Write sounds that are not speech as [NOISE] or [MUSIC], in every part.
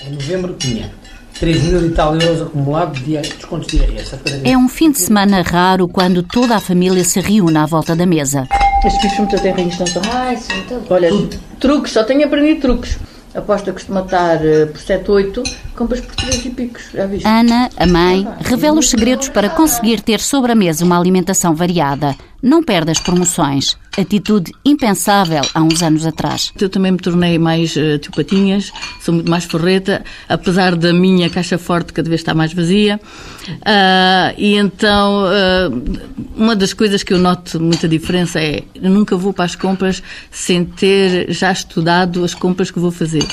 Em novembro tinha 3 mil e tal euros acumulados de descontos de IRS. É um fim de semana raro quando toda a família se reúne à volta da mesa. Estes bichos muito até registração. Ai, sim, então. Olha, truques, só tenho aprendido truques. Aposta costuma estar eh, por 7, 8, compras por 3 e picos, já viste? Ana, a mãe, revela os segredos para conseguir ter sobre a mesa uma alimentação variada. Não perde as promoções. Atitude impensável há uns anos atrás. Eu também me tornei mais uh, tio Patinhas, sou muito mais forreta, apesar da minha caixa forte cada vez estar mais vazia. Uh, e então, uh, uma das coisas que eu noto muita diferença é eu nunca vou para as compras sem ter já estudado as compras que vou fazer.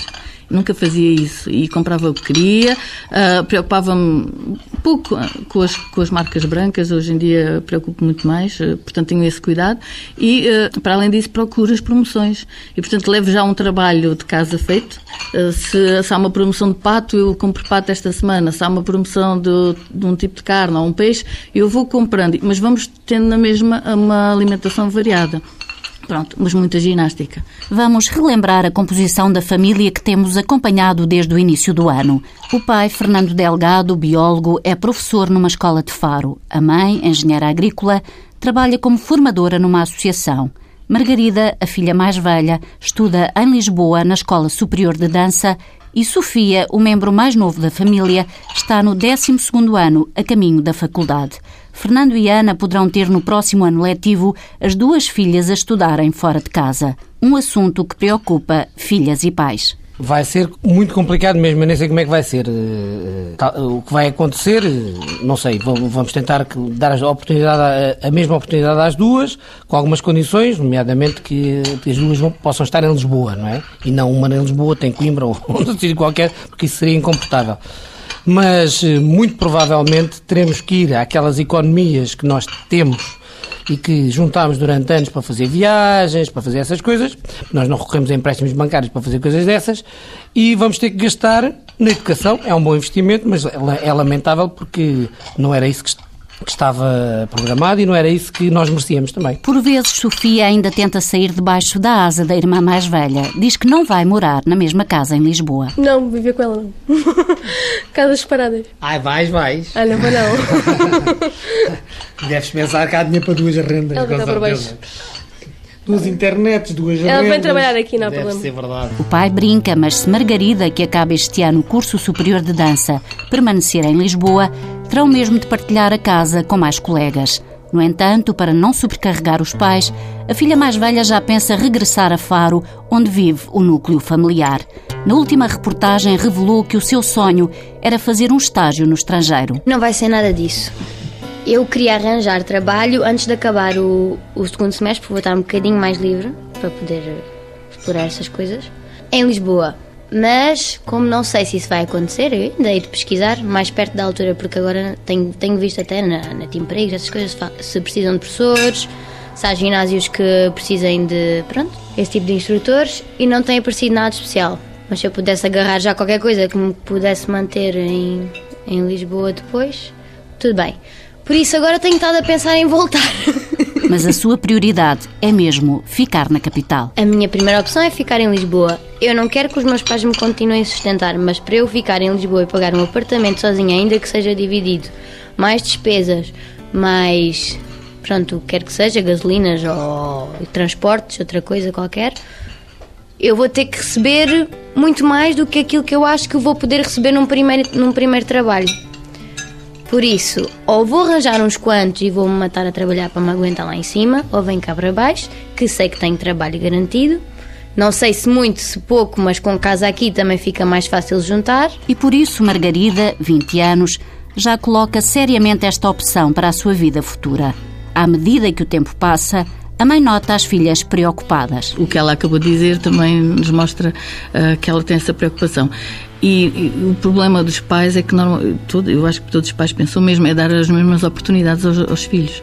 Nunca fazia isso. E comprava o que queria, uh, preocupava-me pouco com as, com as marcas brancas, hoje em dia preocupo muito mais, uh, portanto tenho esse cuidado. E, uh, para além disso, procuro as promoções. E, portanto, levo já um trabalho de casa feito. Se, se, há uma promoção de pato, eu compro pato esta semana, se há uma promoção de, de um tipo de carne ou um peixe, eu vou comprando, mas vamos tendo na mesma uma alimentação variada. Pronto, mas muita ginástica. Vamos relembrar a composição da família que temos acompanhado desde o início do ano. O pai, Fernando Delgado, biólogo, é professor numa escola de Faro. A mãe, engenheira agrícola, trabalha como formadora numa associação. Margarida, a filha mais velha, estuda em Lisboa na Escola Superior de Dança e Sofia, o membro mais novo da família, está no 12º ano, a caminho da faculdade. Fernando e Ana poderão ter no próximo ano letivo as duas filhas a estudarem fora de casa. Um assunto que preocupa filhas e pais. Vai ser muito complicado mesmo, eu nem sei como é que vai ser. Eh, eh, o que vai acontecer, eh, não sei, vamos tentar dar a, oportunidade, a mesma oportunidade às duas, com algumas condições, nomeadamente que as duas possam estar em Lisboa, não é? E não uma em Lisboa, tem Coimbra [LAUGHS] ou outro sítio qualquer, porque isso seria incomportável mas eh, muito provavelmente teremos que ir àquelas economias que nós temos e que juntámos durante anos para fazer viagens, para fazer essas coisas. Nós não recorremos a empréstimos bancários para fazer coisas dessas e vamos ter que gastar na educação. É um bom investimento, mas é lamentável porque não era isso que que estava programado e não era isso que nós merecíamos também. Por vezes, Sofia ainda tenta sair debaixo da asa da irmã mais velha. Diz que não vai morar na mesma casa em Lisboa. Não, viver com ela não. [LAUGHS] Casas separadas. Ai, vais, vais. Ah, não vou não. [LAUGHS] Deves pensar que há dinheiro para duas rendas. Ela está por baixo. Duas internets, duas Ela rendas. vem trabalhar aqui, não há Deve problema. ser verdade. O pai brinca, mas se Margarida, que acaba este ano o curso superior de dança, permanecer em Lisboa, terão mesmo de partilhar a casa com mais colegas. No entanto, para não sobrecarregar os pais, a filha mais velha já pensa regressar a Faro, onde vive o núcleo familiar. Na última reportagem revelou que o seu sonho era fazer um estágio no estrangeiro. Não vai ser nada disso. Eu queria arranjar trabalho antes de acabar o, o segundo semestre, porque vou estar um bocadinho mais livre para poder explorar essas coisas. Em Lisboa, mas, como não sei se isso vai acontecer, eu ainda hei de pesquisar mais perto da altura, porque agora tenho, tenho visto até na, na Empregos essas coisas, se precisam de professores, se há ginásios que precisem de, pronto, esse tipo de instrutores, e não tem aparecido nada especial. Mas se eu pudesse agarrar já qualquer coisa que me pudesse manter em, em Lisboa depois, tudo bem. Por isso agora tenho estado a pensar em voltar. [LAUGHS] Mas a sua prioridade é mesmo ficar na capital. A minha primeira opção é ficar em Lisboa. Eu não quero que os meus pais me continuem a sustentar, mas para eu ficar em Lisboa e pagar um apartamento sozinha, ainda que seja dividido, mais despesas, mais. pronto, quer que seja, gasolinas ou transportes, outra coisa qualquer, eu vou ter que receber muito mais do que aquilo que eu acho que vou poder receber num primeiro, num primeiro trabalho. Por isso, ou vou arranjar uns quantos e vou-me matar a trabalhar para me aguentar lá em cima, ou venho cá para baixo, que sei que tenho trabalho garantido. Não sei se muito, se pouco, mas com casa aqui também fica mais fácil juntar. E por isso, Margarida, 20 anos, já coloca seriamente esta opção para a sua vida futura. À medida que o tempo passa, a mãe nota as filhas preocupadas. O que ela acabou de dizer também nos mostra uh, que ela tem essa preocupação. E, e, o problema dos pais é que normal, todo, eu acho que todos os pais pensam mesmo é dar as mesmas oportunidades aos, aos filhos.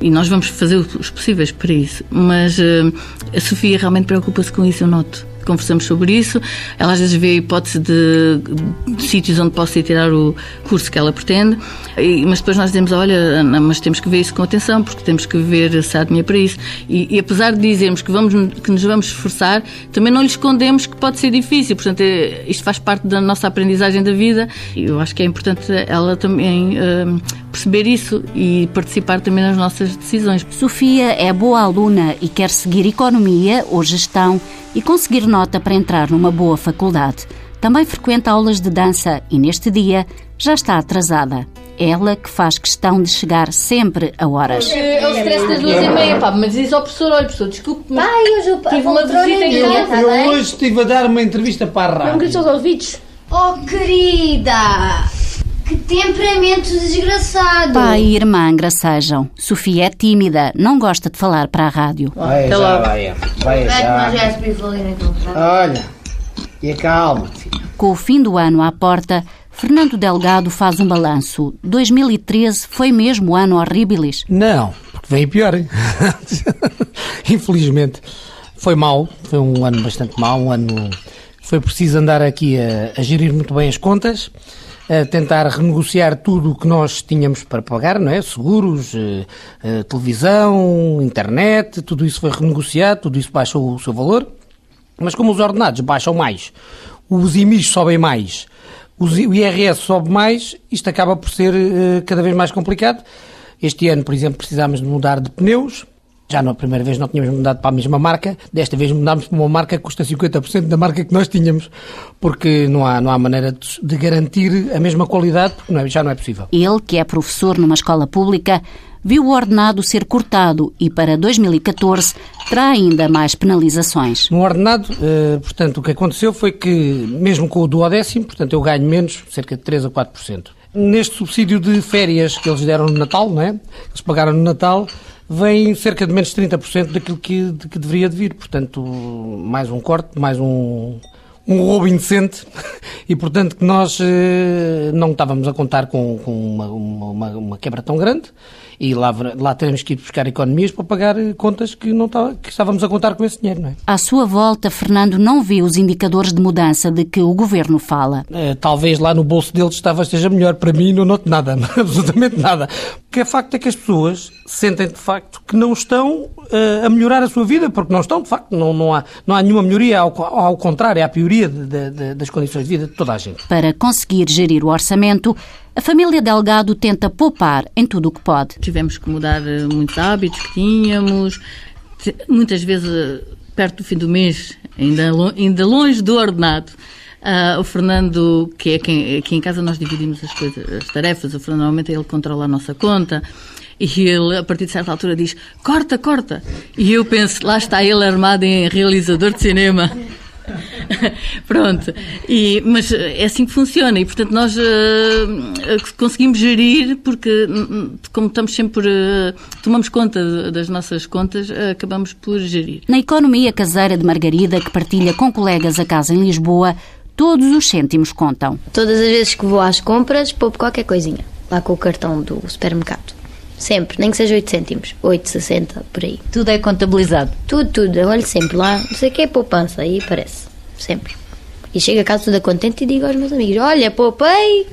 E nós vamos fazer os possíveis para isso. Mas uh, a Sofia realmente preocupa-se com isso, eu noto conversamos sobre isso. Ela às vezes vê a hipótese de, de sítios onde possa ir tirar o curso que ela pretende, e, mas depois nós dizemos: olha, mas temos que ver isso com atenção, porque temos que ver se há dinheiro para isso. E, e apesar de dizermos que, vamos, que nos vamos esforçar, também não lhe escondemos que pode ser difícil. Portanto, é, isto faz parte da nossa aprendizagem da vida. E eu acho que é importante ela também uh, perceber isso e participar também nas nossas decisões. Sofia é boa aluna e quer seguir economia ou gestão e conseguir nota para entrar numa boa faculdade. Também frequenta aulas de dança e neste dia já está atrasada. Ela que faz questão de chegar sempre a horas. É o stress das duas e meia, pá, mas diz ao professor, olha professor, desculpe, mas Pai, hoje eu tive uma visita em Eu, casa. eu hoje estive a dar uma entrevista para a Não rádio. grites aos ouvidos. Oh, querida! Que temperamento desgraçado! Pai e irmã gracejam. Sofia é tímida, não gosta de falar para a rádio. Vai Até já, vai, vai já. Olha, e calma, filha. Com o fim do ano à porta, Fernando Delgado faz um balanço. 2013 foi mesmo o ano horribilis. Não, porque veio pior. [LAUGHS] Infelizmente. Foi mau, foi um ano bastante mau, um ano... Foi preciso andar aqui a, a gerir muito bem as contas, a tentar renegociar tudo o que nós tínhamos para pagar, não é? Seguros, eh, eh, televisão, internet, tudo isso foi renegociado, tudo isso baixou o seu valor. Mas como os ordenados baixam mais, os IMIs sobem mais, os o IRS sobe mais, isto acaba por ser eh, cada vez mais complicado. Este ano, por exemplo, precisámos de mudar de pneus. Já na primeira vez não tínhamos mudado para a mesma marca, desta vez mudámos para uma marca que custa 50% da marca que nós tínhamos, porque não há, não há maneira de, garantir a mesma qualidade, porque não é- já não é possível. Ele, que é professor numa escola pública, viu o ordenado ser cortado e para 2014 terá ainda mais penalizações. No ordenado, eh, portanto, o que aconteceu foi que, mesmo com o duodécimo, portanto, eu ganho menos, cerca de 3 a 4%. Neste subsídio de férias que eles deram no Natal, não é? Eles pagaram no Natal, vem cerca de menos de 30% daquilo que, de que deveria de vir. Portanto, mais um corte, mais um, um roubo indecente [LAUGHS] e, portanto, que nós eh, não estávamos a contar com, com uma, uma, uma- uma quebra tão grande e lá, lá teremos que ir buscar economias para pagar eh, contas que, não tá- que estávamos a contar com esse dinheiro, não é? À sua volta, Fernando não viu os indicadores de mudança de que o governo fala. Eh, talvez lá no bolso deles estava esteja melhor. Para mim não noto nada, [LAUGHS] absolutamente nada. O que é facto é que as pessoas sentem de facto que não estão eh, a melhorar a sua vida, porque não estão, de facto, não, não, há, não há nenhuma melhoria, ao, ao contrário, há pioria de- de- de- das condições de vida de toda a gente. Para conseguir gerir o orçamento, a família Delgado tenta poupar em tudo o que pode. Tivemos que mudar eh, muitos hábitos que tínhamos, muitas vezes eh, perto do fim do mês, ainda, ainda longe do ordenado. ah, o Fernando, que é quem aqui em casa nós dividimos as coisas, as tarefas, o Fernando normalmente ele controla a nossa conta e ele a partir de certa altura diz corta, corta e eu penso, lá está ele armado em realizador de cinema [LAUGHS] Pronto, e, mas é assim que funciona e portanto nós eh, conseguimos gerir porque hum, como estamos sempre eh, tomamos conta das nossas contas, eh, acabamos por gerir. Na economia caseira de Margarida, que partilha com colegas a casa em Lisboa, todos os cêntimos contam. Todas as vezes que vou às compras, poupo qualquer coisinha. Lá com o cartão do supermercado. Sempre, nem que seja 8 cêntimos. 8, 60, por aí. Tudo é contabilizado. Tudo, tudo. Eu olho sempre lá. Não sei o que é poupança. Aí aparece. Sempre. E chego a casa toda contente e digo aos meus amigos: Olha, poupei.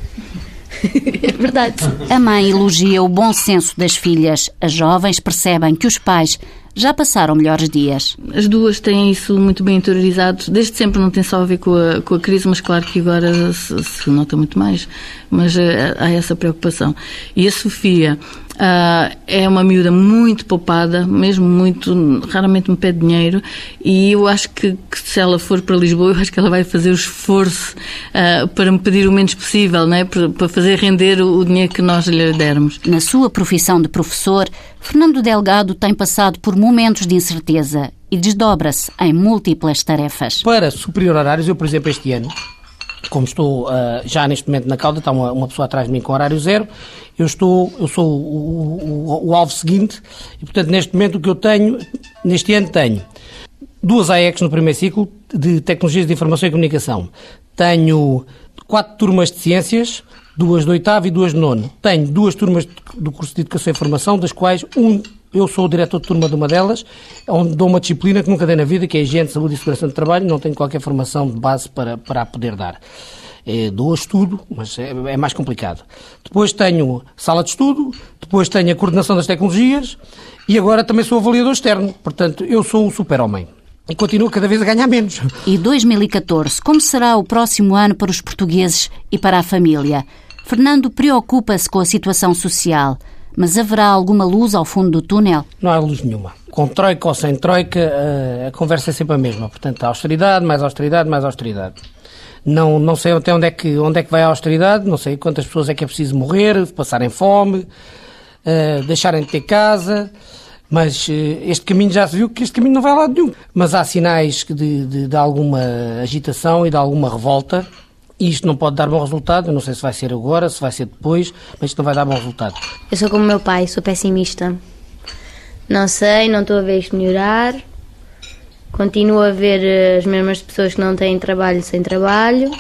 é [LAUGHS] verdade. A mãe elogia o bom senso das filhas. As jovens percebem que os pais já passaram melhores dias. As duas têm isso muito bem interiorizado, desde sempre não tem só a ver com a, com a crise, mas claro que agora se, se nota muito mais, mas eh, há essa preocupação. E a Sofia ah, é uma miúda muito poupada, mesmo muito, raramente me pede dinheiro, e eu acho que, que se ela for para Lisboa, eu acho que ela vai fazer o esforço ah, para me pedir o menos possível, né? para, para fazer render o, o dinheiro que nós lhe dermos. Na sua profissão de professor, Fernando Delgado tem passado por momentos de incerteza e desdobra-se em múltiplas tarefas. Para superior horários, eu, por exemplo, este ano, como estou ah, já neste momento na cauda, está uma, uma pessoa atrás de mim com horário zero, eu, estou, eu sou o, o- o alvo seguinte e, portanto, neste momento o que eu tenho, neste ano tenho duas AECs no primeiro ciclo de Tecnologias de Informação e Comunicação. Tenho quatro turmas de Ciências, duas de oitavo e duas de nono. Tenho duas turmas do curso de Educação e Formação, das quais um Eu sou o diretor de turma de uma delas, onde dou uma disciplina que nunca dei na vida, que é Higiene, Saúde e Segurança de Trabalho, não tenho qualquer formação de base para, para a poder dar. É, dou estudo, mas é, é mais complicado. Depois tenho sala de estudo, depois tenho a coordenação das tecnologias e agora também sou avaliador externo. Portanto, eu sou o super-homem. E continuo cada vez a ganhar menos. E 2014, como será o próximo ano para os portugueses e para a família? Fernando preocupa-se com a situação social. Mas haverá alguma luz ao fundo do túnel? Não há luz nenhuma. Com troika ou sem troika, eh, a conversa é sempre a mesma. Portanto, austeridade, mais austeridade, mais austeridade. Não, não sei até onde é, que, onde é que vai a austeridade, não sei quantas pessoas é que é preciso morrer, passarem fome, uh, deixarem de ter casa. Mas uh, este caminho já se viu que este caminho não vai a lado nenhum. Mas há sinais de, de, de alguma agitação e de alguma revolta isto não pode dar bom resultado. Eu não sei se vai ser agora, se vai ser depois, mas isto não vai dar bom resultado. Eu sou como meu pai, sou pessimista. Não sei, não estou a ver isto melhorar. Continuo a ver eh, as mesmas pessoas que não têm trabalho sem trabalho.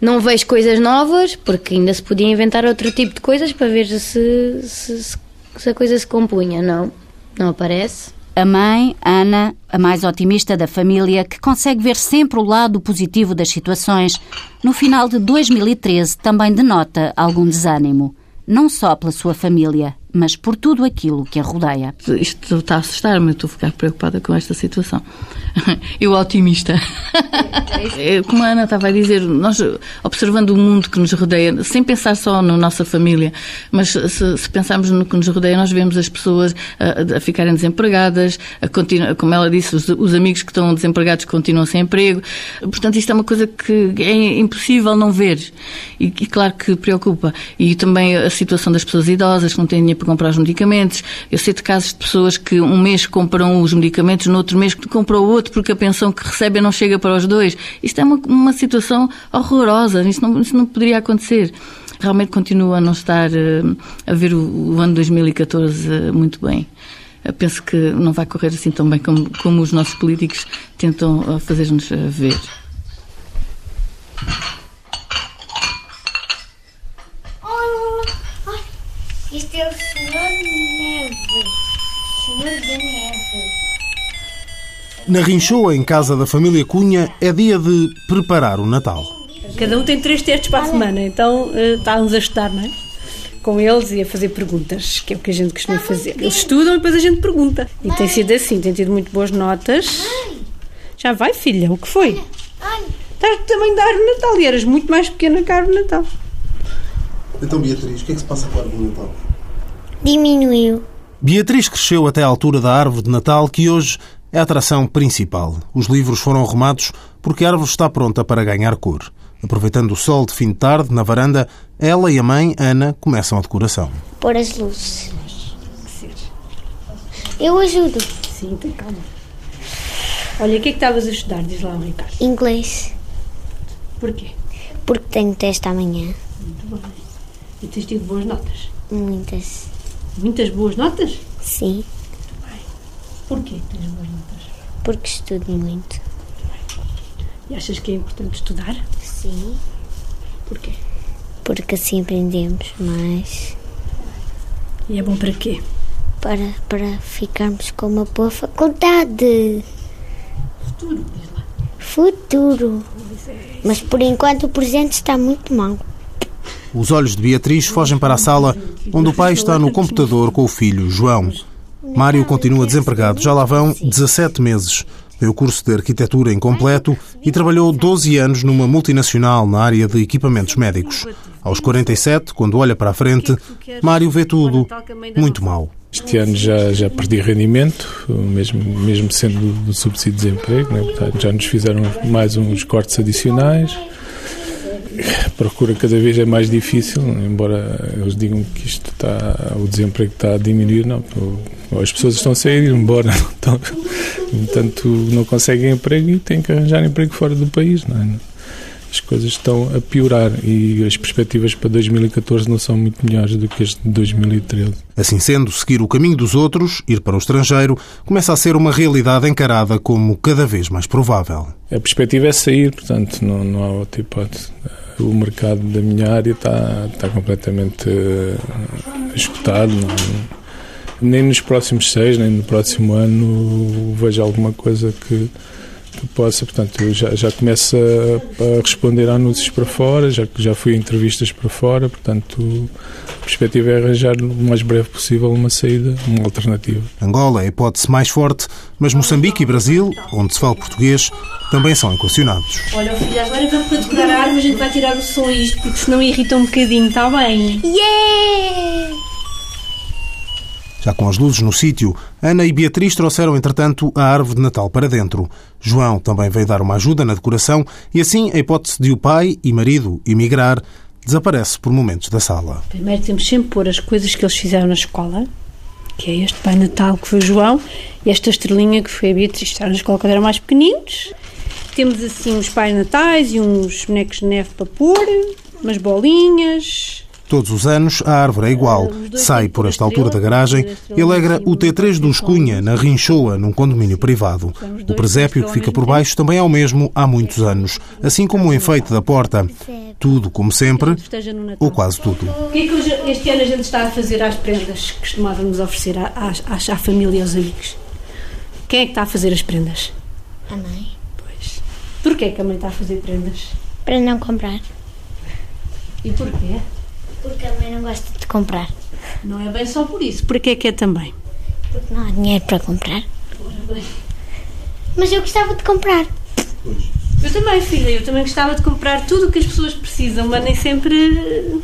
Não vejo coisas novas, porque ainda se podia inventar outro tipo de coisas para ver se, se, se a coisa se compunha. Não, não aparece. A mãe, Ana, a mais otimista da família, que consegue ver sempre o lado positivo das situações, no final de 2013 também denota algum desânimo. Não só pela sua família, mas por tudo aquilo que a rodeia. Isto está a assustar-me, estou a ficar preocupada com esta situação. [LAUGHS] Eu otimista. É, como a Ana estava a dizer, nós observando o mundo que nos rodeia, sem pensar só na nossa família, mas se, se pensarmos no que nos rodeia, nós vemos as pessoas a, a ficarem desempregadas, a como ela disse, os, os, amigos que estão desempregados continuam sem emprego. Portanto, isto é uma coisa que é impossível não ver. E, e claro que preocupa. E também a situação das pessoas idosas que não têm dinheiro comprar os medicamentos. Eu sei de casos de pessoas que um mês compram os medicamentos, no outro mês compram o outro porque a pensão que recebem não chega para os dois. Isto é uma, uma situação horrorosa. Isto não, isto não poderia acontecer realmente continua a não estar uh, a ver o, ano 2014 uh, muito bem. Penso que não vai correr assim tão bem como, como os nossos políticos tentam uh, fazer-nos ver. Isto é o Senhor Neve. Senhor da Neve. Na Rinchoa, em casa da família Cunha, é dia de preparar o Natal. Cada um tem três testes para a semana, então uh, estávamos a estudar, não é? Com eles e a fazer perguntas, que é o que a gente costuma fazer. Eles estudam e depois a gente pergunta. E tem sido assim, tem tido muito boas notas. Já vai, filha, o que foi? Estás do tamanho da árvore de Natal e eras muito mais pequena que a árvore Natal. Então, Beatriz, o que é que se passa com a árvore de Natal? Diminuiu. Beatriz cresceu até à altura da árvore de Natal, que hoje é a atração principal. Os livros foram arrumados porque a árvore está pronta para ganhar cor. Aproveitando o sol de fim de tarde, na varanda, ela e a mãe, Ana, começam a decoração. Pôr as luzes. Eu ajudo. Sim, tem calma. Olha, o que é que estavas a estudar? Diz lá, Ricardo. Inglês. Porquê? Porque tenho teste amanhã. Muito bem. E tens tido boas notas? Muitas. Muitas boas notas? Sim. Porquê tens boas notas? Porque estudo muito. E achas que é importante estudar? Sim. Porquê? Porque assim aprendemos mais. E é bom para quê? Para, para ficarmos com uma boa faculdade. Futuro, diz lá. Futuro. Mas por enquanto o presente está muito mal. Os olhos de Beatriz fogem para a sala onde o pai está no computador com o filho, João. Mário continua desempregado, já lá vão 17 meses. O curso de arquitetura incompleto e trabalhou 12 anos numa multinacional na área de equipamentos médicos. Aos 47, quando olha para a frente, Mário vê tudo muito mal. Este ano já, já perdi rendimento, mesmo, mesmo sendo do subsídio de desemprego, né? Já nos fizeram mais uns cortes adicionais a [LAUGHS] procura cada vez é mais difícil, embora eles digam que isto está, o desemprego está a diminuir, não. As pessoas estão a sair embora, [LAUGHS] então, portanto não conseguem emprego e têm que arranjar emprego fora do país, não é? As coisas estão a piorar e as perspectivas para 2014 não são muito melhores do que as de 2013. Assim sendo, seguir o caminho dos outros, ir para o estrangeiro, começa a ser uma realidade encarada como cada vez mais provável. A perspectiva é sair, portanto, não, não há outra hipótese o mercado da minha área está, está completamente uh, esgotado. Não, nem nos próximos seis, nem no próximo ano vejo alguma coisa que, possa. Portanto, eu já, já começo a, a, responder a anúncios para fora, já, já fui a entrevistas para fora, portanto, a perspectiva é arranjar o mais breve possível uma saída, uma alternativa. Angola é a hipótese mais forte, mas Moçambique e Brasil, onde se fala português, também são equacionados. Olha, filha, agora vamos para decorar a árvore, a gente vai tirar o som a isto, porque senão irrita um bocadinho, está bem? Yeah! Já com as luzes no sítio, Ana e Beatriz trouxeram, entretanto, a árvore de Natal para dentro. João também veio dar uma ajuda na decoração e assim a hipótese de o pai e marido emigrar desaparece por momentos da sala. Primeiro temos sempre pôr as coisas que eles fizeram na escola, que é este Pai Natal que foi o João e esta estrelinha que foi a Beatriz, estavam na escola quando eram mais pequeninos. Temos assim uns Pai Natais e uns bonecos de neve para pôr, umas bolinhas, Todos os anos a árvore é igual. Sai por esta altura da garagem e alegra o T3 dos Cunha, na Rinchoa, num condomínio privado. O presépio que fica por baixo também é o mesmo há muitos anos, assim como o enfeite da porta. Tudo como sempre, ou quase tudo. O que é que este ano a gente está a fazer às prendas que costumávamos oferecer à, à, à família e aos amigos? Quem é que está a fazer as prendas? A mãe. Pois. Porquê que a mãe está a fazer prendas? Para não comprar. E porquê? Porque a mãe não gosta de comprar. Não é bem só por isso. Porquê que é também? Porque não há dinheiro para comprar. Mas eu gostava de comprar. Eu também, filha. Eu também gostava de comprar tudo o que as pessoas precisam, mas nem sempre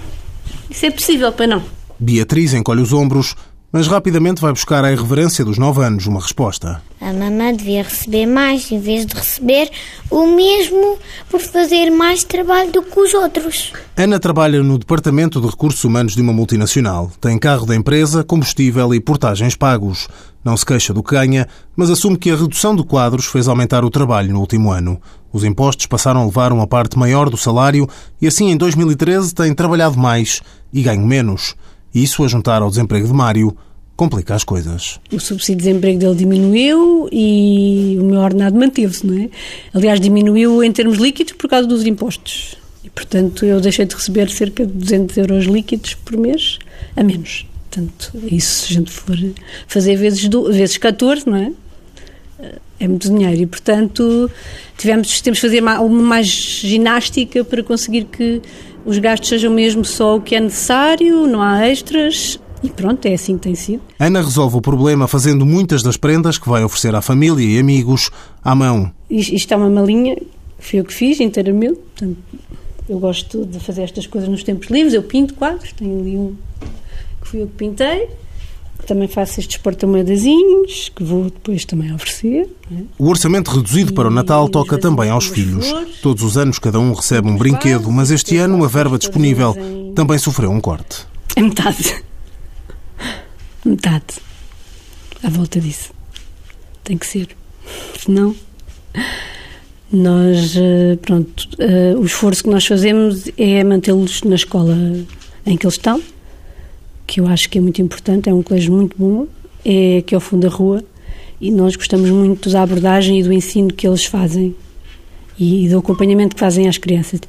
isso é possível para não. Beatriz encolhe os ombros, mas rapidamente vai buscar à irreverência dos nove anos uma resposta. A mamã devia receber mais em vez de receber o mesmo por fazer mais trabalho do que os outros. Ana trabalha no Departamento de Recursos Humanos de uma multinacional. Tem carro da empresa, combustível e portagens pagos. Não se queixa do que ganha, mas assume que a redução de quadros fez aumentar o trabalho no último ano. Os impostos passaram a levar uma parte maior do salário e assim em 2013 tem trabalhado mais e ganho menos. Isso, a juntar ao desemprego de Mário, complica as coisas. O subsídio de desemprego dele diminuiu e o meu ordenado manteve-se, não é? Aliás, diminuiu em termos líquidos por causa dos impostos. E, portanto, eu deixei de receber cerca de 200 euros líquidos por mês a menos. Portanto, isso, se a gente for fazer vezes, vezes 14, não é? É muito dinheiro e, portanto, tivemos, temos de fazer mais, mais ginástica para conseguir que os gastos sejam mesmo só o que é necessário, não há extras. E pronto, é assim que tem sido. Ana resolve o problema fazendo muitas das prendas que vai oferecer à família e amigos à mão. Isto, é uma malinha, foi eu que fiz inteiramente. Portanto, eu gosto de fazer estas coisas nos tempos livres. Eu pinto quadros, tenho ali um que fui eu que pintei. Também faço estes porta-moedazinhos que vou depois também oferecer. É? O orçamento reduzido para o Natal toca também aos filhos. Todos os anos cada um recebe um brinquedo, mas este ano a verba disponível também sofreu um corte. É metade. [LAUGHS] Metade. À volta disso. Tem que ser. Senão, nós, eh, pronto, eh, o esforço que nós fazemos é mantê-los na escola em que eles estão que eu acho que é muito importante, é um colégio muito bom, é que é o fundo da rua e nós gostamos muito da abordagem e do ensino que eles fazem e do acompanhamento que fazem às crianças.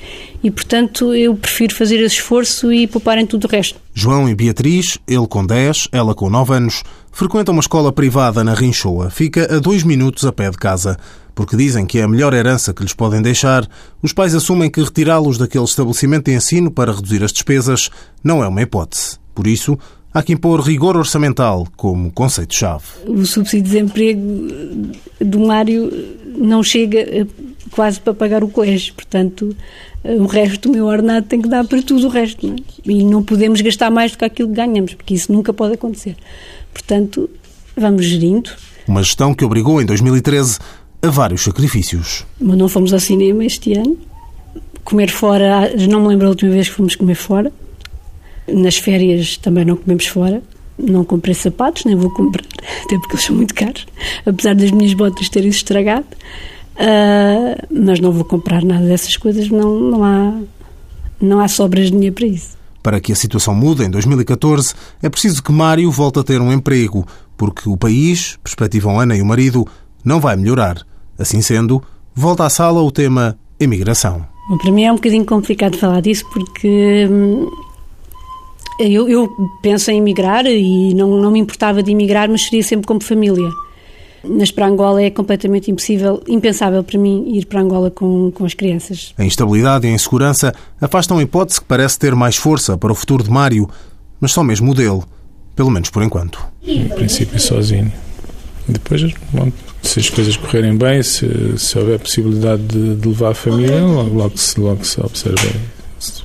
E, portanto, eu prefiro fazer esse esforço e poupar em tudo o resto. João e Beatriz, ele com 10, ela com 9 anos, frequentam uma escola privada na Rinchoa. Fica a dois minutos a pé de casa. Porque dizem que é a melhor herança que lhes podem deixar, os pais assumem que retirá-los daquele estabelecimento de ensino para reduzir as despesas não é uma hipótese. Por isso, há que impor rigor orçamental como conceito-chave. O subsídio de desemprego do Mário não chega eh, quase para pagar o colégio, portanto, eh, o resto do meu ordenado tem que dar para tudo o resto. Não é? E não podemos gastar mais do que aquilo que ganhamos, porque isso nunca pode acontecer. Portanto, vamos gerindo. Uma gestão que obrigou, em 2013, a vários sacrifícios. Mas não fomos ao cinema este ano. Comer fora, não me lembro a última vez que fomos comer fora. Nas férias também não comemos fora. Não comprei sapatos, nem vou comprar, [LAUGHS] até porque eles são muito caros, apesar das minhas botas terem se estragado. Uh, mas não vou comprar nada dessas coisas, não, não, há, não há sobras de dinheiro para isso. Para que a situação mude em 2014, é preciso que Mário volte a ter um emprego, porque o país, perspectivam Ana e o marido, não vai melhorar. Assim sendo, volta à sala o tema imigração. Bom, para mim é um bocadinho complicado falar disso porque hum, Eu, eu penso em emigrar e não, não me importava de emigrar, mas seria sempre como família. Mas para Angola é completamente impossível, impensável para mim ir para Angola com, com as crianças. A instabilidade e a insegurança afastam a hipótese que parece ter mais força para o futuro de Mário, mas só mesmo o dele, pelo menos por enquanto. Em princípio, sozinho. Depois, bom, se as coisas correrem bem, se, se houver possibilidade de, de levar a família, logo, logo, se, logo se observa, se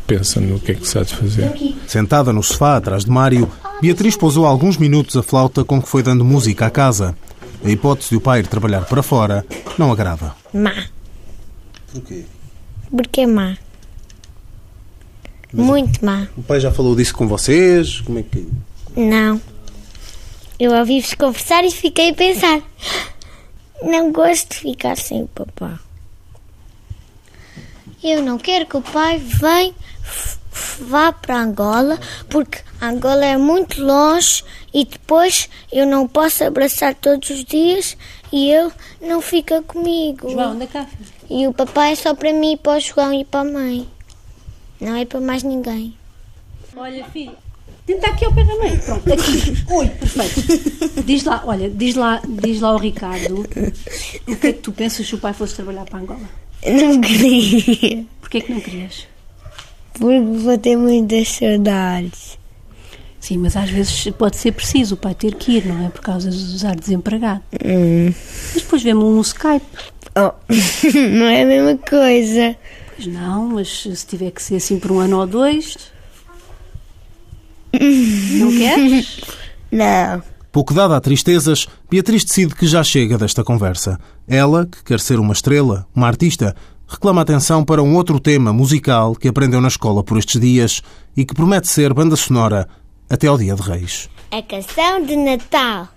pensa no que é que se há de fazer. Sentada no sofá atrás de Mário, Beatriz pousou alguns minutos a flauta com que foi dando música à casa. A hipótese de o pai ir trabalhar para fora não agrada. Má. Porquê? Porque é má. Muito má. O pai já falou disso com vocês? Como é que. Não. Eu ouvi-vos conversar e fiquei a pensar. Não gosto de ficar sem o papá. Eu não quero que o pai venha, vá para Angola, porque Angola é muito longe e depois eu não posso abraçar todos os dias e ele não fica comigo. João, anda cá. E o papai é só para mim, para o João e para a mãe. Não é para mais ninguém. Olha, filho, tenta aqui ao pé da mãe. Pronto, aqui. [LAUGHS] Oi, perfeito. Diz lá, olha, diz lá, diz lá ao Ricardo o que é que tu pensas se o pai fosse trabalhar para Angola? Não queria, Porquê é que não querias? Porque vou ter muitas saudades. Sim, mas às vezes pode ser preciso o pai ter que ir, não é? Por causa de usar desempregado. Mas depois vemos no Skype. Oh, [LAUGHS] não é a mesma coisa. Pois não, mas se tiver que ser assim por um ano ou dois. Não queres? [LAUGHS] Não. Pouco dada a tristezas, Beatriz decide que já chega desta conversa. Ela, que quer ser uma estrela, uma artista, reclama atenção para um outro tema musical que aprendeu na escola por estes dias e que promete ser banda sonora até ao Dia de Reis. A canção de Natal.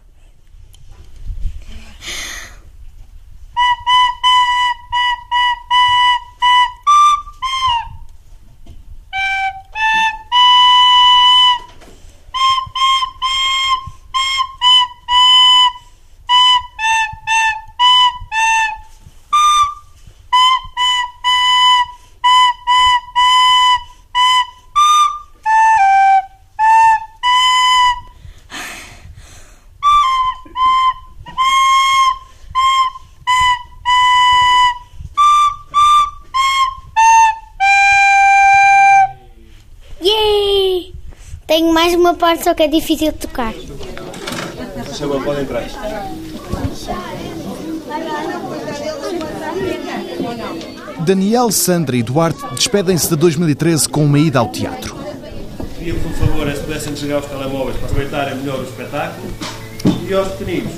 Mais uma parte, só que é difícil de tocar. Daniel, Sandra e Duarte despedem-se de 2013 com uma ida ao teatro. Pedíamos um favor se pudessem desligar os telemóveis para aproveitarem melhor o espetáculo. E aos pequeninos,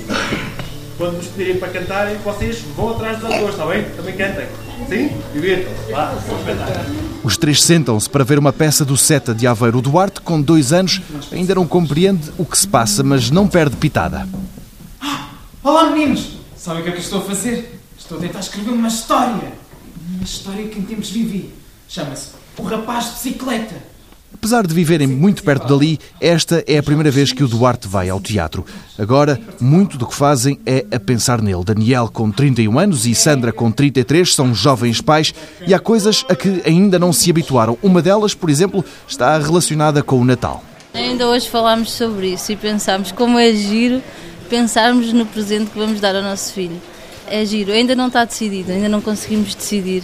quando vos pedirem para cantarem, vocês vão atrás dos atores, está bem? Também cantem. Sim? Divirtam-se. Vá, bom espetáculo. Os três sentam-se para ver uma peça do Seta de Aveiro. O Duarte, com dois anos, ainda não compreende o que se passa, mas não perde pitada. Olá meninos! Sabem o que é que estou a fazer? Estou a tentar escrever uma história. Uma história que em tempos vivi. Chama-se O Rapaz de Bicicleta. Apesar de viverem muito perto dali, esta é a primeira vez que o Duarte vai ao teatro. Agora, muito do que fazem é a pensar nele. Daniel, com 31 anos, e Sandra, com 33, são jovens pais e há coisas a que ainda não se habituaram. Uma delas, por exemplo, está relacionada com o Natal. Ainda hoje falámos sobre isso e pensámos como é giro pensarmos no presente que vamos dar ao nosso filho. É giro, ainda não está decidido, ainda não conseguimos decidir.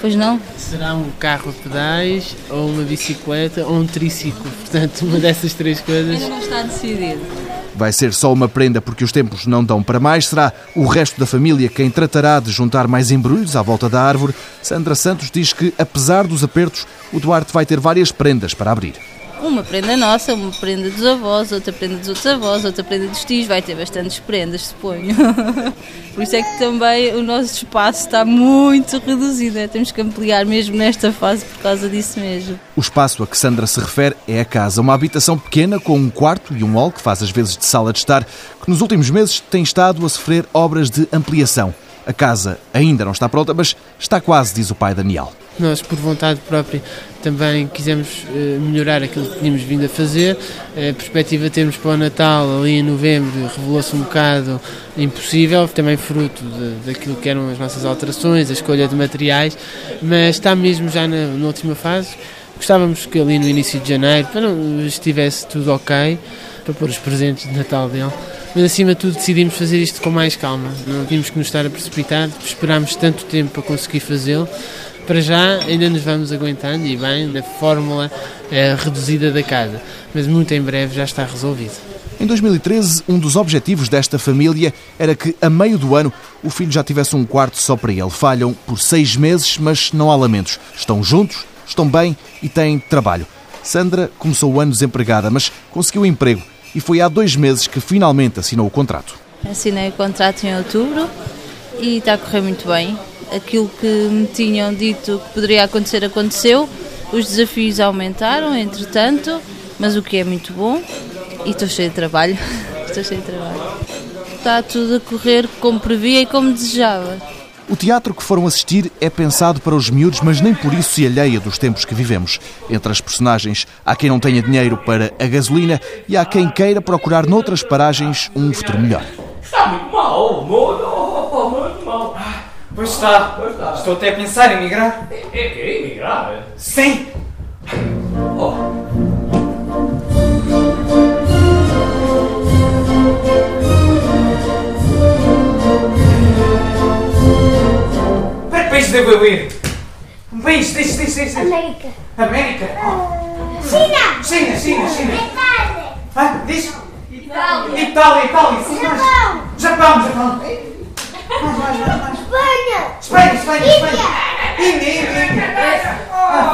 Pois não? Será um carro a pedais, ou uma bicicleta, ou um triciclo. Portanto, uma dessas três coisas. Ainda não está decidido. Vai ser só uma prenda porque os tempos não dão para mais. Será o resto da família quem tratará de juntar mais embrulhos à volta da árvore. Sandra Santos diz que, apesar dos apertos, o Duarte vai ter várias prendas para abrir. Uma prenda nossa, uma prenda dos avós, outra prenda dos outros avós, outra prenda dos tios, vai ter bastantes prendas, suponho. [LAUGHS] Por isso é que também o nosso espaço está muito reduzido, é? temos que ampliar mesmo nesta fase por causa disso mesmo. O espaço a que Sandra se refere é a casa, uma habitação pequena com um quarto e um hall que faz as vezes de sala de estar, que nos últimos meses tem estado a sofrer obras de ampliação. A casa ainda não está pronta, mas está quase, diz o pai Daniel. Nós, por vontade própria, também quisemos eh, melhorar aquilo que tínhamos vindo a fazer. A perspectiva de termos para o Natal, ali em novembro, revelou-se um bocado impossível, também fruto de, daquilo que eram as nossas alterações, a escolha de materiais, mas está mesmo já na, na última fase. Gostávamos que ali no início de janeiro, não estivesse tudo ok, para pôr os presentes de Natal dele. Mas acima de tudo decidimos fazer isto com mais calma. Não tínhamos que nos estar a precipitar, esperámos tanto tempo para conseguir fazê-lo. Para já ainda nos vamos aguentando e bem na fórmula eh, reduzida da casa, mas muito em breve já está resolvido. Em 2013, um dos objetivos desta família era que, a meio do ano, o filho já tivesse um quarto só para ele. Falham por seis meses, mas não há lamentos. Estão juntos, estão bem e têm trabalho. Sandra começou o ano desempregada, mas conseguiu emprego e foi há dois meses que finalmente assinou o contrato. Assinei o contrato em outubro e está a correr muito bem. Aquilo que me tinham dito que poderia acontecer, aconteceu. Os desafios aumentaram, entretanto, mas o que é muito bom. E estou cheia de trabalho. [LAUGHS] estou cheia de trabalho. Está tudo a correr como previa e como desejava. O teatro que foram assistir é pensado para os miúdos, mas nem por isso se alheia dos tempos que vivemos. Entre as personagens, há quem não tenha dinheiro para a gasolina e há quem queira procurar noutras paragens um futuro melhor. Está muito mal, muito, muito mal. Pois está. Pois está. Estou até a pensar em migrar. É, é emigrar? Sim. Oh. país devo eu ir? Um país, diz, diz, diz. América. América? Oh. China. China, China, China. Itália. Ah, diz? Itália. Itália, Itália. Japão. Japão, Japão. Espanha. Espanha, Espanha, Espanha. Índia, Índia, Índia.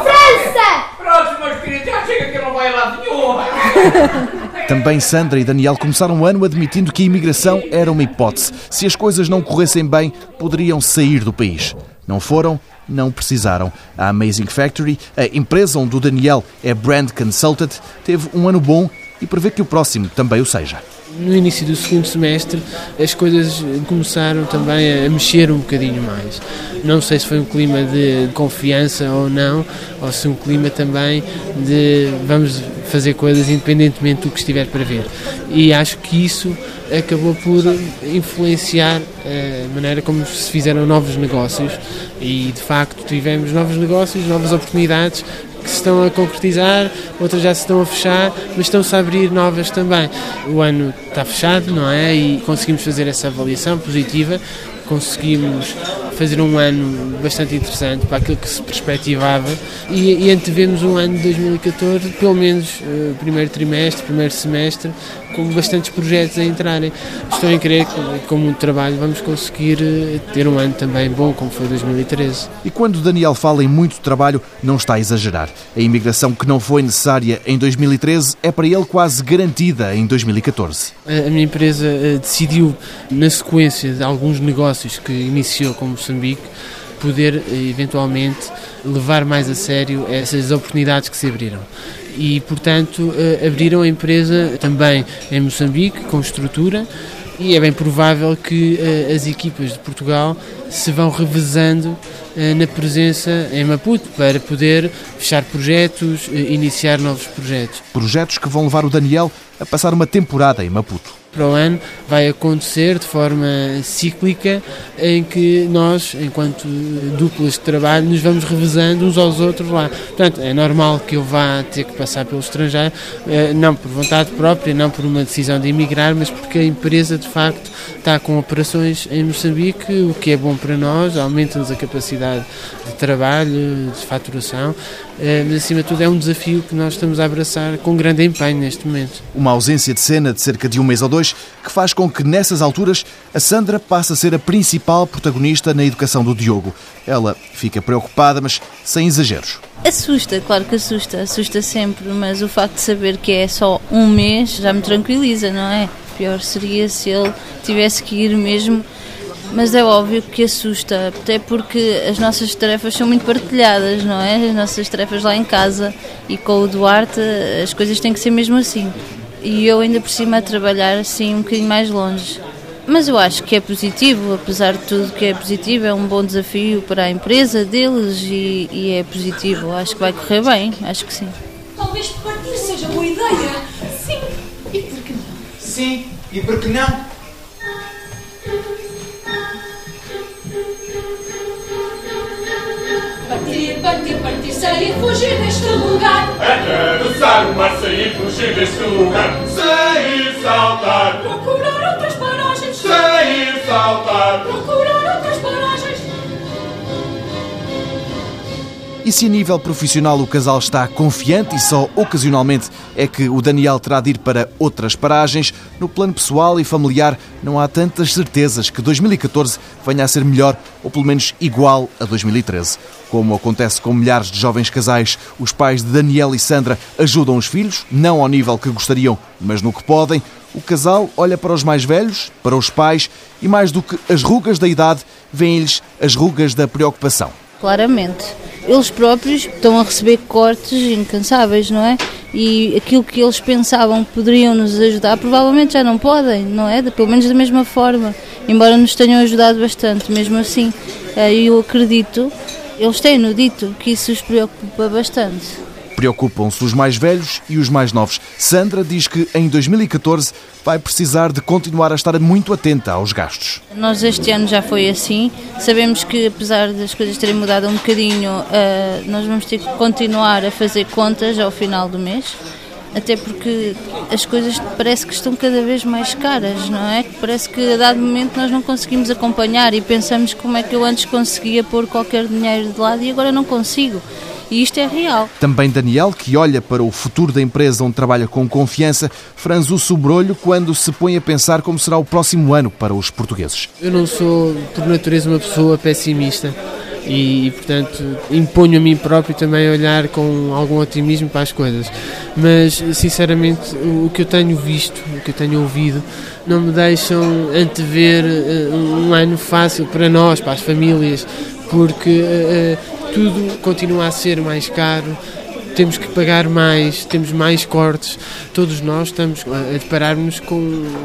França. Pronto, meus queridos, já chega que eu não vai lá nenhum. Também Sandra e Daniel começaram o ano admitindo que a imigração era uma hipótese. Se as coisas não corressem bem, poderiam sair do país. Não foram, não precisaram. A Amazing Factory, a empresa onde o Daniel é brand consultant, teve um ano bom e prevê que o próximo também o seja. No início do segundo semestre, as coisas começaram também a mexer um bocadinho mais. Não sei se foi um clima de confiança ou não, ou se um clima também de vamos fazer coisas independentemente do que estiver para ver. E acho que isso acabou por influenciar a maneira como se fizeram novos negócios e de facto tivemos novos negócios, novas oportunidades que se estão a concretizar, outras já se estão a fechar, mas estão-se a abrir novas também. O ano está fechado, não é? E conseguimos fazer essa avaliação positiva, conseguimos fazer um ano bastante interessante para aquilo que se perspectivava e, e antevemos um ano de 2014, pelo menos uh, primeiro trimestre, primeiro semestre, com bastantes projetos a entrarem. Estou em crer que, com muito trabalho, vamos conseguir uh, ter um ano também bom, como foi 2013. E quando Daniel fala em muito trabalho, não está a exagerar. A imigração que não foi necessária em 2013 é para ele quase garantida em 2014. A minha empresa uh, decidiu, na sequência de alguns negócios que iniciou como Moçambique, poder eventualmente levar mais a sério essas oportunidades que se abriram. E, portanto, abriram a empresa também em Moçambique, com estrutura, e é bem provável que as equipas de Portugal se vão revezando na presença em Maputo para poder fechar projetos, iniciar novos projetos. Projetos que vão levar o Daniel a passar uma temporada em Maputo para o ano vai acontecer de forma cíclica em que nós, enquanto duplas de trabalho, nos vamos revezando uns aos outros lá. Portanto, é normal que eu vá ter que passar pelo estrangeiro, não por vontade própria, não por uma decisão de emigrar, mas porque a empresa de facto está com operações em Moçambique, o que é bom para nós, aumenta-nos a capacidade de trabalho, de faturação, mas acima de tudo é um desafio que nós estamos a abraçar com grande empenho neste momento. Uma ausência de cena de cerca de um mês ou dois que faz com que, nessas alturas, a Sandra passe a ser a principal protagonista na educação do Diogo. Ela fica preocupada, mas sem exageros. Assusta, claro que assusta, assusta sempre, mas o facto de saber que é só um mês já me tranquiliza, não é? Pior seria se ele tivesse que ir mesmo mas é óbvio que assusta, até porque as nossas tarefas são muito partilhadas, não é? As nossas tarefas lá em casa e com o Duarte as coisas têm que ser mesmo assim. E eu ainda por cima a trabalhar assim um bocadinho mais longe. Mas eu acho que é positivo, apesar de tudo que é positivo, é um bom desafio para a empresa deles e, e é positivo. Acho que vai correr bem, acho que sim. Talvez partir seja boa ideia. Sim, e por que não? Sim, e por que não? Partir, partir, partir, sair, fugir deste lugar. Atravessar o mar, sair, fugir deste lugar. Sair, saltar. Procurar outras paragens. Sair, saltar. Procurar outras paragens. E se a nível profissional o casal está confiante e só ocasionalmente é que o Daniel terá de ir para outras paragens, no plano pessoal e familiar não há tantas certezas que 2014 venha a ser melhor ou pelo menos igual a 2013. Como acontece com milhares de jovens casais, os pais de Daniel e Sandra ajudam os filhos, não ao nível que gostariam, mas no que podem. O casal olha para os mais velhos, para os pais e mais do que as rugas da idade, vêm-lhes as rugas da preocupação. Claramente. Eles próprios estão a receber cortes incansáveis, não é? E aquilo que eles pensavam poderiam nos ajudar, provavelmente já não podem, não é? Pelo menos da mesma forma. Embora nos tenham ajudado bastante, mesmo assim. eh, Eu acredito, eles têm-no dito, que isso os preocupa bastante. Preocupam-se os mais velhos e os mais novos. Sandra diz que em 2014 vai precisar de continuar a estar muito atenta aos gastos. Nós este ano já foi assim. Sabemos que apesar das coisas terem mudado um bocadinho, eh, nós vamos ter que continuar a fazer contas ao final do mês. Até porque as coisas parece que estão cada vez mais caras, não é? Parece que a dado momento nós não conseguimos acompanhar e pensamos como é que eu antes conseguia pôr qualquer dinheiro de lado e agora não consigo. E isto é real. Também Daniel, que olha para o futuro da empresa onde trabalha com confiança, franze o sobrolho quando se põe a pensar como será o próximo ano para os portugueses. Eu não sou, por natureza, uma pessoa pessimista e, portanto, imponho a mim próprio também a olhar com algum otimismo para as coisas. Mas, sinceramente, o que eu tenho visto, o que eu tenho ouvido, não me deixam antever eh, um ano fácil para nós, para as famílias, porque eh, tudo continua a ser mais caro, temos que pagar mais, temos mais cortes, todos nós estamos a deparar-nos com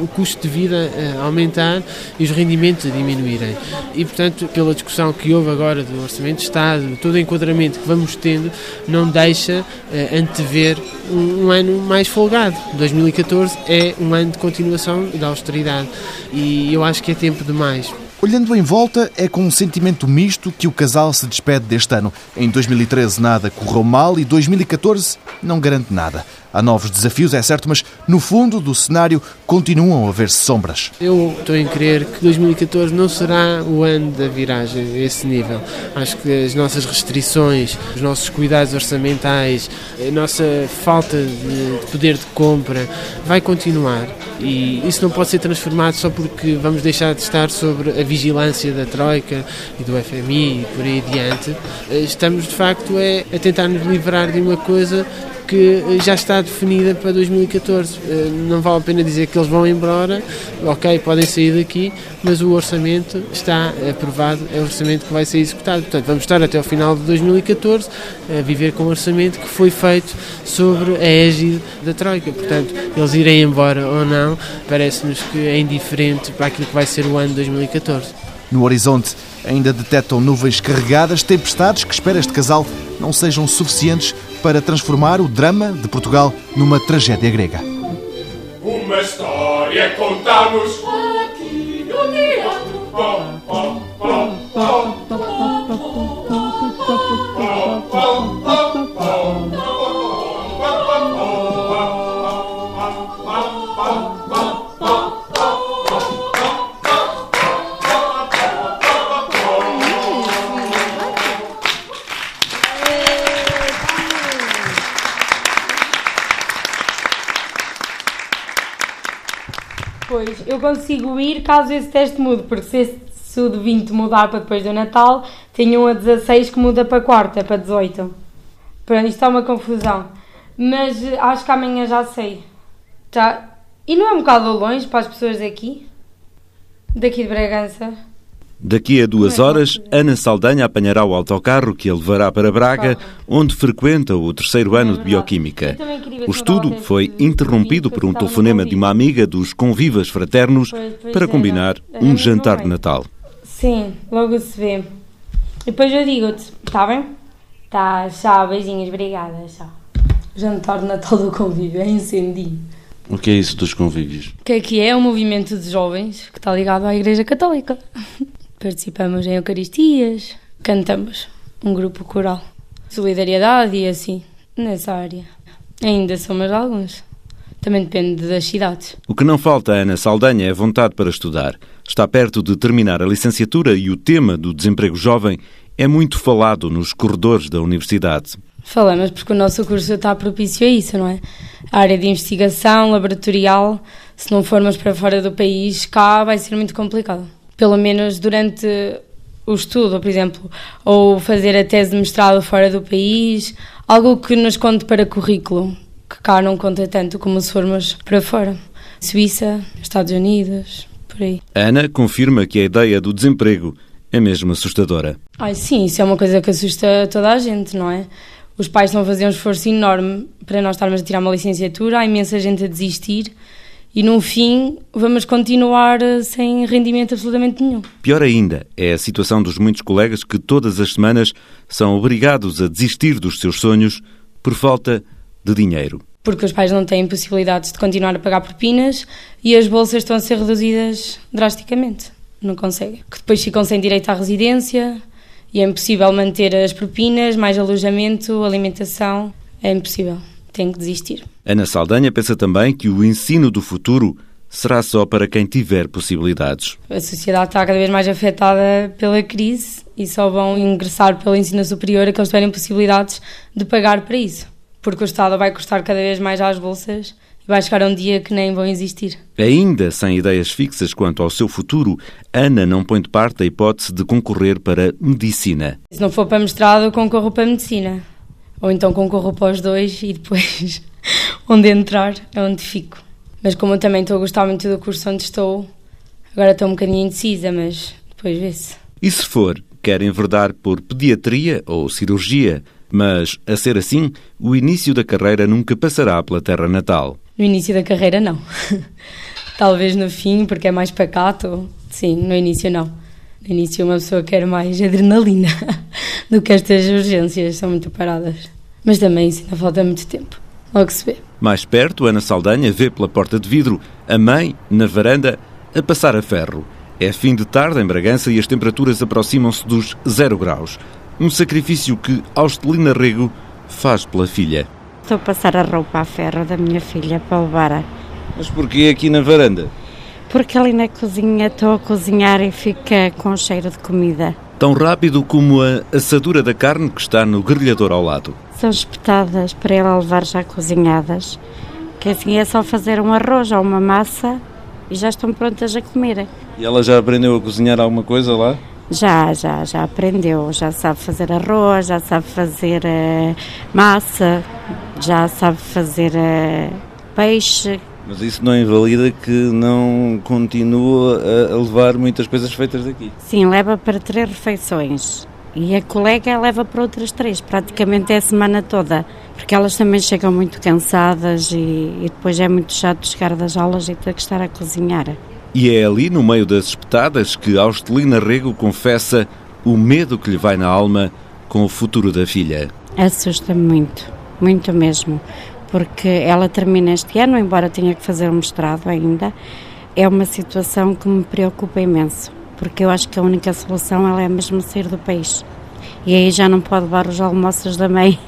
o custo de vida a aumentar e os rendimentos a diminuírem. E, portanto, pela discussão que houve agora do Orçamento de Estado, todo o enquadramento que vamos tendo, não deixa uh, antever um, um ano mais folgado. 2014 é um ano de continuação da austeridade e eu acho que é tempo demais. Olhando em volta, é com um sentimento misto que o casal se despede deste ano. Em 2013 nada correu mal e 2014 não garante nada. Há novos desafios, é certo, mas no fundo do cenário continuam a ver-se sombras. Eu estou em crer que 2014 não será o ano da viragem a esse nível. Acho que as nossas restrições, os nossos cuidados orçamentais, a nossa falta de poder de compra vai continuar. E isso não pode ser transformado só porque vamos deixar de estar sobre a vigilância da Troika e do FMI e por aí adiante. Estamos, de facto, é, a tentar nos livrar de uma coisa que já está definida para 2014. Não vale a pena dizer que eles vão embora, ok, podem sair daqui, mas o orçamento está aprovado, é o orçamento que vai ser executado. Portanto, vamos estar até ao final de 2014 a viver com o orçamento que foi feito sobre a égide da Troika. Portanto, eles irem embora ou não, parece-nos que é indiferente para aquilo que vai ser o ano de 2014. No horizonte ainda detectam nuvens carregadas, tempestades que espera este casal não sejam suficientes para transformar o drama de Portugal numa tragédia grega. Uma história consigo ir caso esse teste mude, porque se, se o de 20 mudar para depois do Natal, tenho um a 16 que muda para quarta, para 18. Pronto, isto é uma confusão. Mas eh, acho que amanhã já sei. Já. E não é um bocado longe para as pessoas daqui? Daqui de Bragança? Daqui a duas horas, Ana Saldanha apanhará o autocarro que a levará para Braga, onde frequenta o terceiro ano de Bioquímica. O estudo foi interrompido por um telefonema de uma amiga dos convivas fraternos para combinar um jantar de Natal. Sim, logo se vê. E depois eu digo-te, está bem? Tá, tchau, beijinhos, obrigada, tchau. Jantar de Natal do convívio, é incendio. O que é isso dos convívios? O que é que é? É um movimento de jovens que está ligado à Igreja Católica. [LAUGHS] Participamos em Eucaristias, cantamos. um grupo coral. Solidariedade e assim, nessa área. Ainda somos alguns. Também depende das cidades. O que não falta a Ana Saldanha é vontade para estudar. Está perto de terminar a licenciatura e o tema do desemprego jovem é muito falado nos corredores da universidade. Falamos porque o nosso curso está propício a isso, não é? A área de investigação laboratorial, se não formos para fora do país, cá vai ser muito complicado. Pelo menos durante o estudo, por exemplo, ou fazer a tese de mestrado fora do país, algo que nos conte para currículo, que cá não conta tanto como se formos para fora. Suíça, Estados Unidos, por aí. Ana confirma que a ideia do desemprego é mesmo assustadora. Ai, sim, isso é uma coisa que assusta toda a gente, não é? Os pais estão a fazer um esforço enorme para nós estarmos a tirar uma licenciatura, há imensa gente a desistir e no fim vamos continuar eh, sem rendimento absolutamente nenhum. Pior ainda é a situação dos muitos colegas que todas as semanas são obrigados a desistir dos seus sonhos por falta de dinheiro. Porque os pais não têm possibilidades de continuar a pagar propinas e as bolsas estão a ser reduzidas drasticamente. Não conseguem. Que depois ficam sem direito à residência e é impossível manter as propinas, mais alojamento, alimentação. É impossível. Tem que desistir. Ana Saldanha pensa também que o ensino do futuro será só para quem tiver possibilidades. A sociedade está cada vez mais afetada pela crise e só vão ingressar pelo ensino superior aqueles que tiverem possibilidades de pagar para isso. Porque o Estado vai custar cada vez mais às bolsas e vai chegar um dia que nem vão existir. Ainda sem ideias fixas quanto ao seu futuro, Ana não põe de parte a hipótese de concorrer para medicina. Se não for para mestrado, concorro para medicina. Ou então concorro para os dois e depois [LAUGHS] onde entrar é onde fico. Mas como eu também estou a gostar muito do curso onde estou, agora estou um bocadinho indecisa, mas depois vê-se. E se for, quer enverdar por pediatria ou cirurgia, mas, a ser assim, o início da carreira nunca passará pela terra natal. No início da carreira, não. [LAUGHS] Talvez no fim, porque é mais pacato. Sim, no início, não. No início, uma pessoa quer mais adrenalina [LAUGHS] do que estas urgências, são muito paradas. Mas também isso ainda falta muito tempo. Logo se vê. Mais perto, Ana Saldanha vê pela porta de vidro a mãe, na varanda, a passar a ferro. É fim de tarde em Bragança e as temperaturas aproximam-se dos zero graus. Um sacrifício que Austelina Rego faz pela filha. Estou a passar a roupa a ferro da minha filha para levar. Mas porquê aqui na varanda? Porque ali na cozinha estou a cozinhar e fica com cheiro de comida. Tão rápido como a assadura da carne que está no grelhador ao lado. São espetadas para ela levar já cozinhadas. Que assim é só fazer um arroz ou uma massa e já estão prontas a comer. E ela já aprendeu a cozinhar alguma coisa lá? Já, já, já aprendeu. Já sabe fazer arroz, já sabe fazer uh, massa, já sabe fazer uh, peixe. Mas isso não invalida que não continua a levar muitas coisas feitas daqui? Sim, leva para três refeições. E a colega leva para outras três, praticamente é a semana toda, porque elas também chegam muito cansadas e, e depois é muito chato chegar das aulas e ter que estar a cozinhar. E é ali, no meio das espetadas, que Austelina Rego confessa o medo que lhe vai na alma com o futuro da filha. Assusta-me muito, muito mesmo, porque ela termina este ano, embora tenha que fazer um mestrado ainda. É uma situação que me preocupa imenso, porque eu acho que a única solução ela é mesmo sair do país. E aí já não pode levar os almoços da mãe.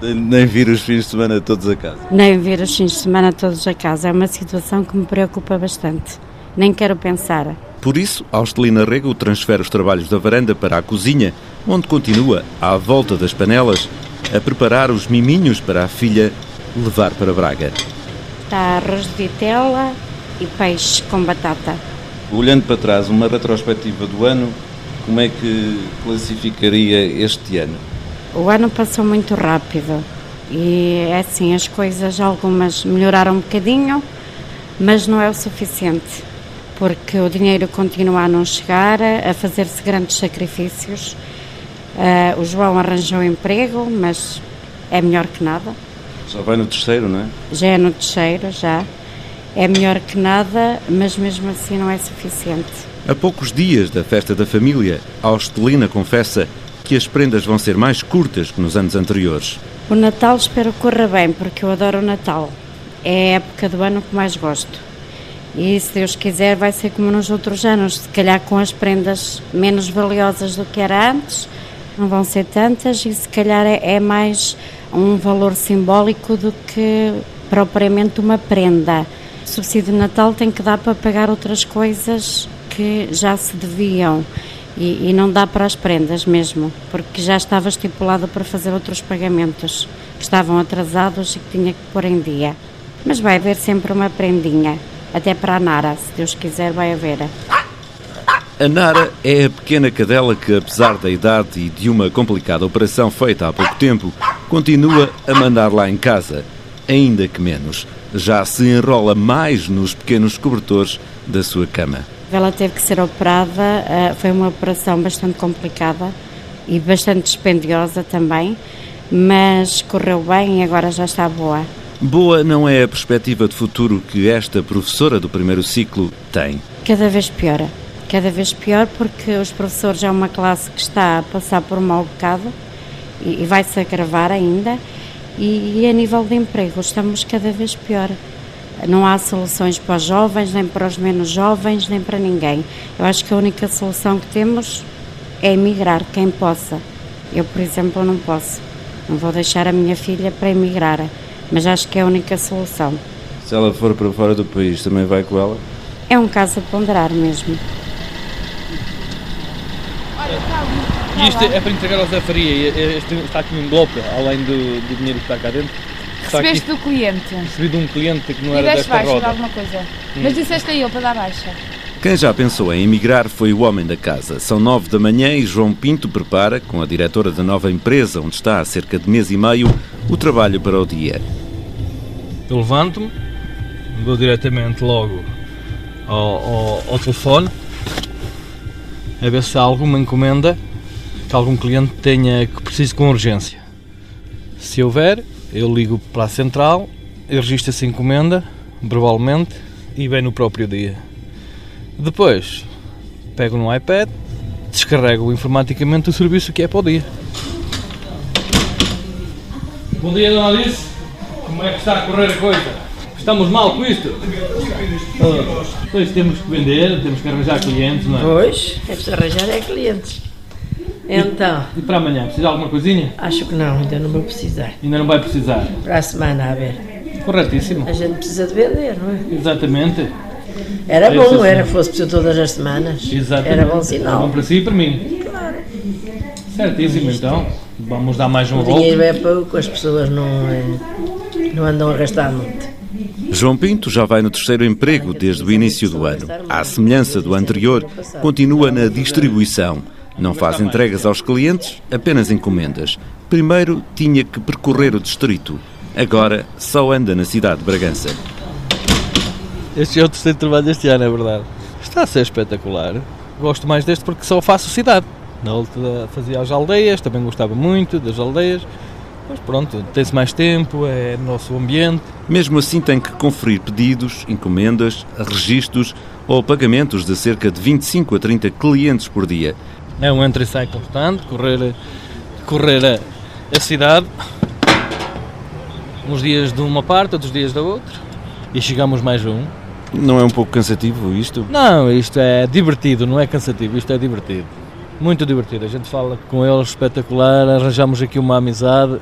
Nem vir os fins de semana todos a casa. Nem vir os fins de semana todos a casa. É uma situação que me preocupa bastante nem quero pensar. Por isso, Austelina Rego transfere os trabalhos da varanda para a cozinha, onde continua, à volta das panelas, a preparar os miminhos para a filha levar para Braga. Está arroz de vitela e peixe com batata. Olhando para trás, uma retrospectiva do ano, como é que classificaria este ano? O ano passou muito rápido e é assim, as coisas algumas melhoraram um bocadinho, mas não é o suficiente porque o dinheiro continua a não chegar, a fazer-se grandes sacrifícios. Uh, o João arranjou emprego, mas é melhor que nada. Já vai no terceiro, não é? Já é no terceiro, já. É melhor que nada, mas mesmo assim não é suficiente. A poucos dias da festa da família, a Austelina confessa que as prendas vão ser mais curtas que nos anos anteriores. O Natal espero que corra bem, porque eu adoro o Natal. É a época do ano que mais gosto. E se Deus quiser, vai ser como nos outros anos, se calhar com as prendas menos valiosas do que era antes, não vão ser tantas e se calhar é, é mais um valor simbólico do que propriamente uma prenda. O subsídio de Natal tem que dar para pagar outras coisas que já se deviam e, e, não dá para as prendas mesmo, porque já estava estipulado para fazer outros pagamentos que estavam atrasados e que tinha que pôr em dia. Mas vai haver sempre uma prendinha, até para a Nara, se Deus quiser, vai haver. A Nara é a pequena cadela que, apesar da idade e de uma complicada operação feita há pouco tempo, continua a mandar lá em casa, ainda que menos. Já se enrola mais nos pequenos cobertores da sua cama. Ela teve que ser operada, eh, foi uma operação bastante complicada e bastante dispendiosa também, mas correu bem e agora já está boa. Boa não é a perspectiva de futuro que esta professora do primeiro ciclo tem. Cada vez pior. Cada vez pior porque os professores é uma classe que está a passar por um mau bocado e, vai-se agravar ainda. E, e a nível de emprego estamos cada vez pior. Não há soluções para os jovens, nem para os menos jovens, nem para ninguém. Eu acho que a única solução que temos é emigrar, quem possa. Eu, por exemplo, não posso. Não vou deixar a minha filha para emigrar, mas acho que é a única solução. Se ela for para fora do país, também vai com ela? É um caso a ponderar mesmo. E isto é para entregar ao Zé Faria. Este, está aqui um envelope, além do, do dinheiro que está cá dentro. Recebeste do cliente. Recebi de um cliente que não era desta baixa roda. alguma coisa. Hum. Mas disseste a ele para dar baixa. Quem já pensou em emigrar foi o homem da casa. São nove da manhã e João Pinto prepara, com a diretora da nova empresa, onde está há cerca de mês e meio, o trabalho para o dia. Eu levanto-me, vou diretamente logo ao, ao, ao telefone, a ver se há alguma encomenda que algum cliente tenha que precise com urgência. Se houver, eu ligo para a central, eu registro essa encomenda, provavelmente, e vem no próprio dia. Depois, pego no iPad, descarrego informaticamente o serviço que é para o dia. Bom dia, dona Alice. Como é que está a correr a coisa? Estamos mal com isto? pois temos que vender, temos que arranjar clientes, não é? Pois, é preciso arranjar é clientes. Então. E, para amanhã, precisa de alguma coisinha? Acho que não, ainda não vou precisar. Ainda não vai precisar? Para a semana, a ver. Corretíssimo. A gente precisa de vender, não é? Exatamente. Era é bom, era fosse preciso todas as semanas. Exatamente. Era bom sinal. Era bom para si e para mim. Claro. Certíssimo, então. Vamos dar mais um O dinheiro é pouco, as pessoas não, é, não andam a gastar muito. João Pinto já vai no terceiro emprego desde o início do ano. À semelhança do anterior, continua na distribuição. Não faz entregas aos clientes, apenas encomendas. Primeiro tinha que percorrer o distrito. Agora só anda na cidade de Bragança. Este é o terceiro trabalho deste ano, é verdade. Está a ser espetacular. Gosto mais deste porque só faço cidade. Na outra fazia as aldeias, também gostava muito das aldeias. Mas pronto, tem-se mais tempo, é nosso ambiente. Mesmo assim tem que conferir pedidos, encomendas, registros ou pagamentos de cerca de 25 a 30 clientes por dia. É um entra e sai constante, correr, correr a, a cidade, uns dias de uma parte, outros dias da outra, e chegamos mais um. Não é um pouco cansativo isto? Não, isto é divertido, não é cansativo, isto é divertido. Muito divertido. A gente fala com eles espetacular, arranjamos aqui uma amizade.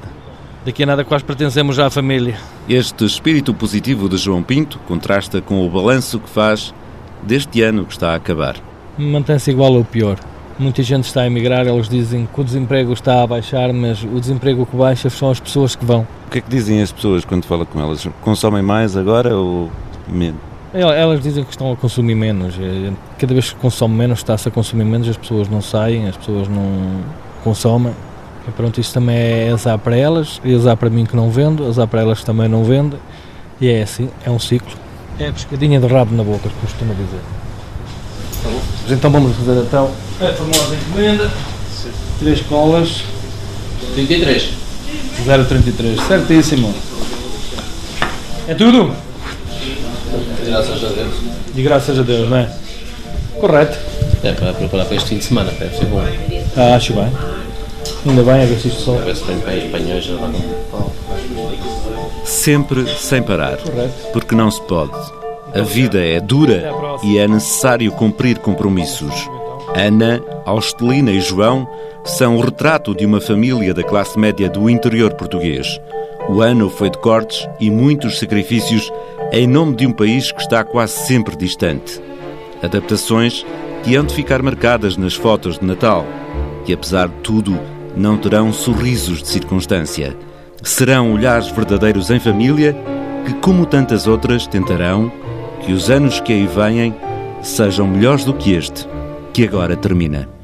Daqui a nada quase pertencemos já à família. Este espírito positivo de João Pinto contrasta com o balanço que faz deste ano que está a acabar. Mantém-se igual ou pior. Muita gente está a emigrar, eles dizem que o desemprego está a baixar, mas o desemprego que baixa são as pessoas que vão. O que é que dizem as pessoas quando fala com elas? Consomem mais agora ou menos? Elas dizem que estão a consumir menos. Cada vez que consome menos, está-se a consumir menos, as pessoas não saem, as pessoas não consomem. E pronto, isso também é azar para elas, e azar para mim que não vendo, azar para elas que também não vendem. E é assim, é um ciclo. É a pescadinha de rabo na boca, que costuma dizer. Então vamos fazer então a famosa encomenda. Três colas. 33. 033, certíssimo. É tudo? Graças a Deus. E graças a Deus, não é? Correto. É para preparar para este fim de semana, deve ser bom. Ah, acho bem. Ainda bem, a ver se isto só. A ver se tem espanhóis lá Sempre sem parar. Correto. Porque não se pode. A vida é dura e é necessário cumprir compromissos. Ana, Austelina e João são o retrato de uma família da classe média do interior português. O ano foi de cortes e muitos sacrifícios em nome de um país que está quase sempre distante. Adaptações que hão de ficar marcadas nas fotos de Natal, que apesar de tudo não terão sorrisos de circunstância. Serão olhares verdadeiros em família que, como tantas outras, tentarão que os anos que aí vêm sejam melhores do que este, que agora termina.